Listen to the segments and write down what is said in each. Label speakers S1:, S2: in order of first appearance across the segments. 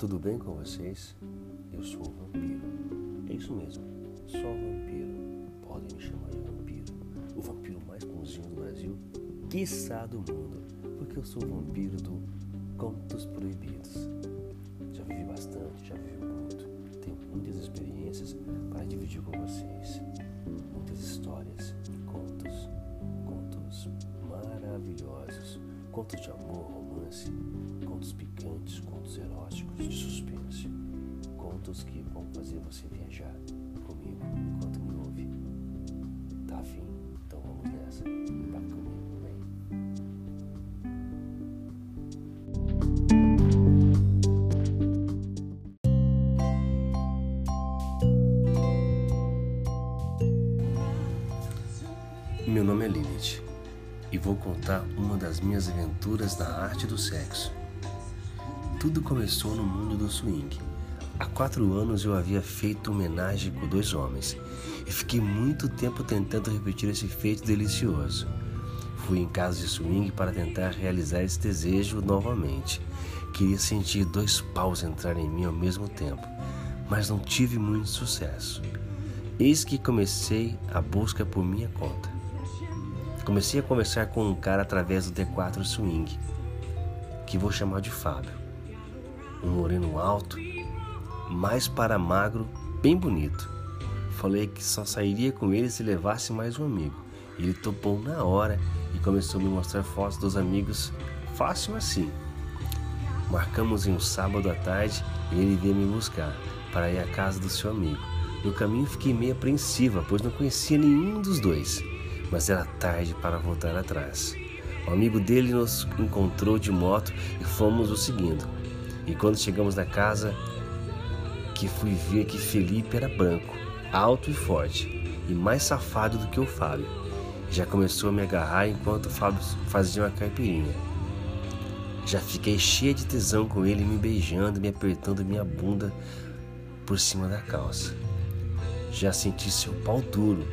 S1: tudo bem com vocês? Eu sou o vampiro. É isso mesmo, só vampiro. Podem me chamar de vampiro. O vampiro mais bonzinho do Brasil, quiçá do mundo. Porque eu sou o vampiro do Contos Proibidos. Já vivi bastante, já vivi muito. Tenho muitas experiências para dividir com vocês. Muitas histórias, contos, contos maravilhosos. Contos de amor, romance, contos picantes, contos eróticos, de suspense. Contos que vão fazer você viajar comigo enquanto me ouve. Tá afim? Então vamos nessa. Vai comigo, vem. Meu nome é Lilith e vou contar uma das minhas aventuras na arte do sexo. Tudo começou no mundo do swing. Há quatro anos eu havia feito homenagem com dois homens e fiquei muito tempo tentando repetir esse feito delicioso. Fui em casa de swing para tentar realizar esse desejo novamente. Queria sentir dois paus entrarem em mim ao mesmo tempo, mas não tive muito sucesso. Eis que comecei a busca por minha conta. Comecei a conversar com um cara através do D4 Swing, que vou chamar de Fábio. Um moreno alto, mais para magro, bem bonito. Falei que só sairia com ele se levasse mais um amigo. Ele topou na hora e começou a me mostrar fotos dos amigos fácil assim. Marcamos em um sábado à tarde e ele veio me buscar para ir à casa do seu amigo. No caminho fiquei meio apreensiva, pois não conhecia nenhum dos dois mas era tarde para voltar atrás. O amigo dele nos encontrou de moto e fomos o seguindo. E quando chegamos na casa, que fui ver que Felipe era branco, alto e forte, e mais safado do que o Fábio. Já começou a me agarrar enquanto o Fábio fazia uma caipirinha. Já fiquei cheia de tesão com ele me beijando, me apertando minha bunda por cima da calça. Já senti seu pau duro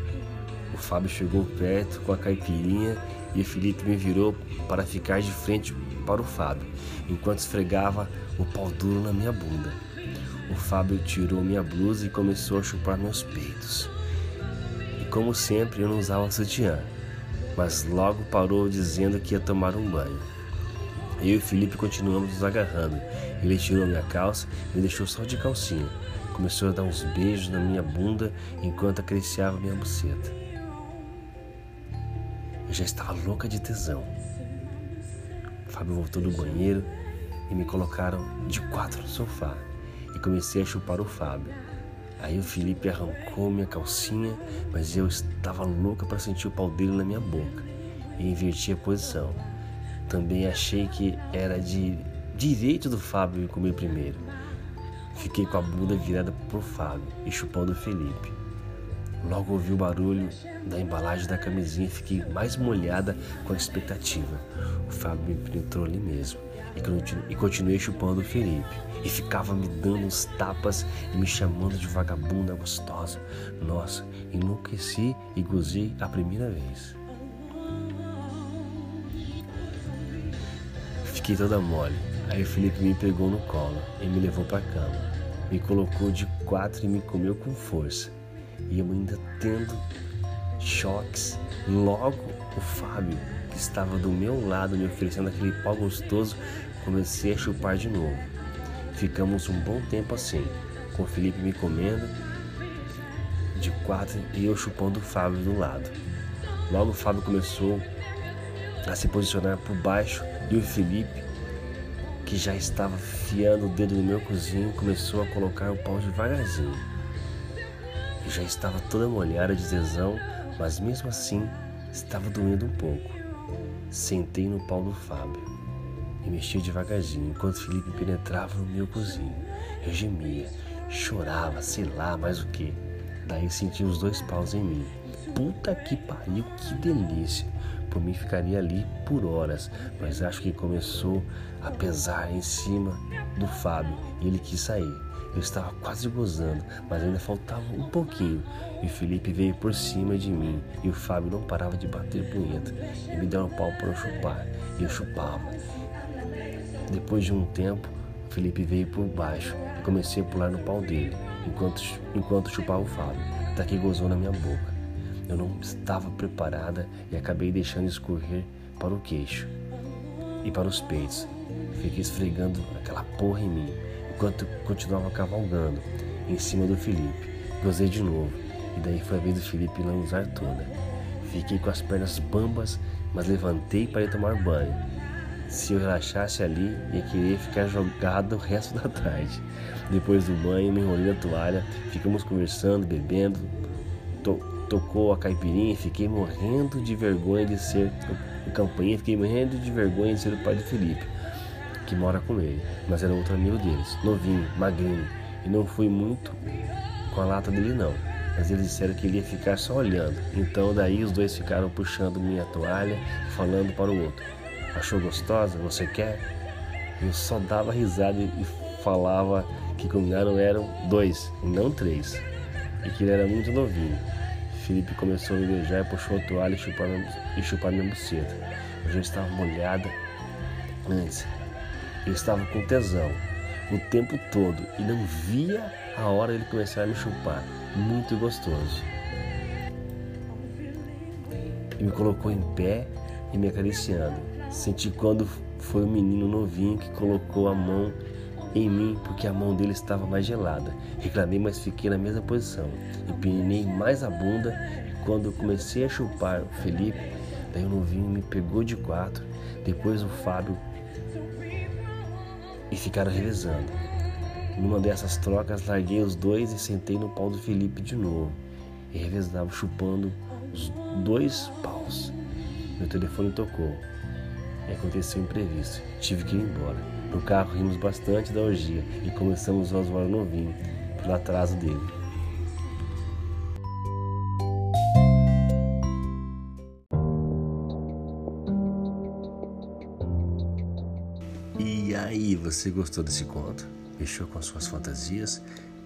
S1: o Fábio chegou perto com a caipirinha e o Felipe me virou para ficar de frente para o Fábio, enquanto esfregava o pau duro na minha bunda. O Fábio tirou minha blusa e começou a chupar meus peitos. E como sempre, eu não usava sutiã, mas logo parou dizendo que ia tomar um banho. Eu e Felipe continuamos nos agarrando. Ele tirou minha calça e me deixou só de calcinha. Começou a dar uns beijos na minha bunda enquanto acariciava minha buceta. Eu já estava louca de tesão. O Fábio voltou do banheiro e me colocaram de quatro no sofá e comecei a chupar o Fábio. Aí o Felipe arrancou minha calcinha, mas eu estava louca para sentir o pau dele na minha boca e inverti a posição. Também achei que era de direito do Fábio me comer primeiro. Fiquei com a bunda virada pro Fábio e chupando o Felipe. Logo ouvi o barulho da embalagem da camisinha e fiquei mais molhada com a expectativa. O Fábio me penetrou ali mesmo e continuei chupando o Felipe. E ficava me dando uns tapas e me chamando de vagabunda gostosa. Nossa, enlouqueci e gozei a primeira vez. Fiquei toda mole. Aí o Felipe me pegou no colo e me levou para cama. Me colocou de quatro e me comeu com força e eu ainda tendo choques. Logo, o Fábio, que estava do meu lado me oferecendo aquele pau gostoso, comecei a chupar de novo. Ficamos um bom tempo assim, com o Felipe me comendo de quatro e eu chupando o Fábio do lado. Logo o Fábio começou a se posicionar por baixo e o Felipe, que já estava fiando o dedo no meu cozinho, começou a colocar o pau devagarzinho. Já estava toda molhada de tesão, mas mesmo assim estava doendo um pouco. Sentei no pau do Fábio e mexia devagarzinho enquanto Felipe penetrava no meu cozinho. Eu gemia, chorava, sei lá mais o que. Daí senti os dois paus em mim. Puta que pariu, que delícia! Por mim ficaria ali por horas, mas acho que começou a pesar em cima do Fábio e ele quis sair. Eu estava quase gozando, mas ainda faltava um pouquinho. E o Felipe veio por cima de mim e o Fábio não parava de bater punheta e me deu um pau para eu chupar. E eu chupava. Depois de um tempo, Felipe veio por baixo e comecei a pular no pau dele, enquanto, enquanto chupava o Fábio, até que gozou na minha boca. Eu não estava preparada e acabei deixando escorrer para o queixo e para os peitos. Fiquei esfregando aquela porra em mim, enquanto continuava cavalgando em cima do Felipe. Gozei de novo, e daí foi a vez do Felipe usar toda. Fiquei com as pernas bambas, mas levantei para ir tomar banho. Se eu relaxasse ali, ia querer ficar jogado o resto da tarde. Depois do banho, me enrolei na toalha, ficamos conversando, bebendo. To tocou a caipirinha e fiquei morrendo de vergonha de ser o campainha, fiquei morrendo de vergonha de ser o pai do Felipe, que mora com ele, mas era outro amigo deles, novinho, magrinho, e não fui muito com a lata dele não. Mas eles disseram que ele ia ficar só olhando. Então daí os dois ficaram puxando minha toalha, falando para o outro. Achou gostosa? Você quer? Eu só dava risada e falava que combinaram eram dois e não três. E que ele era muito novinho. Felipe começou a me beijar e puxou a toalha e chupar, e chupar minha buceta. Eu já estava molhada antes. Eu estava com tesão o tempo todo e não via a hora ele começar a me chupar. Muito gostoso. E me colocou em pé e me acariciando. Senti quando foi o menino novinho que colocou a mão em mim porque a mão dele estava mais gelada. Reclamei, mas fiquei na mesma posição. Empinei mais a bunda e quando comecei a chupar o Felipe, daí o novinho me pegou de quatro. Depois o Fábio e ficaram revezando. Numa dessas trocas, larguei os dois e sentei no pau do Felipe de novo. E revezava chupando os dois paus. Meu telefone tocou. E aconteceu um imprevisto. Tive que ir embora. No carro rimos bastante da orgia e começamos a zoar o novinho pelo atraso dele. Aí, você gostou desse conto? Mexeu com suas fantasias?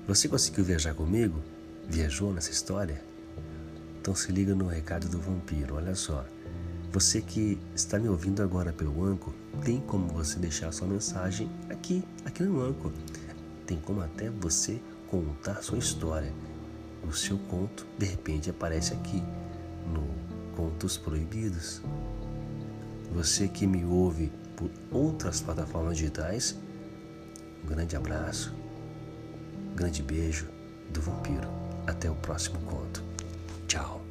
S1: Você conseguiu viajar comigo? Viajou nessa história? Então se liga no recado do vampiro, olha só. Você que está me ouvindo agora pelo Anco, tem como você deixar sua mensagem aqui, aqui no Anco. Tem como até você contar sua história. O seu conto, de repente, aparece aqui no Contos Proibidos. Você que me ouve por outras plataformas digitais, um grande abraço, um grande beijo do vampiro. Até o próximo conto. Tchau.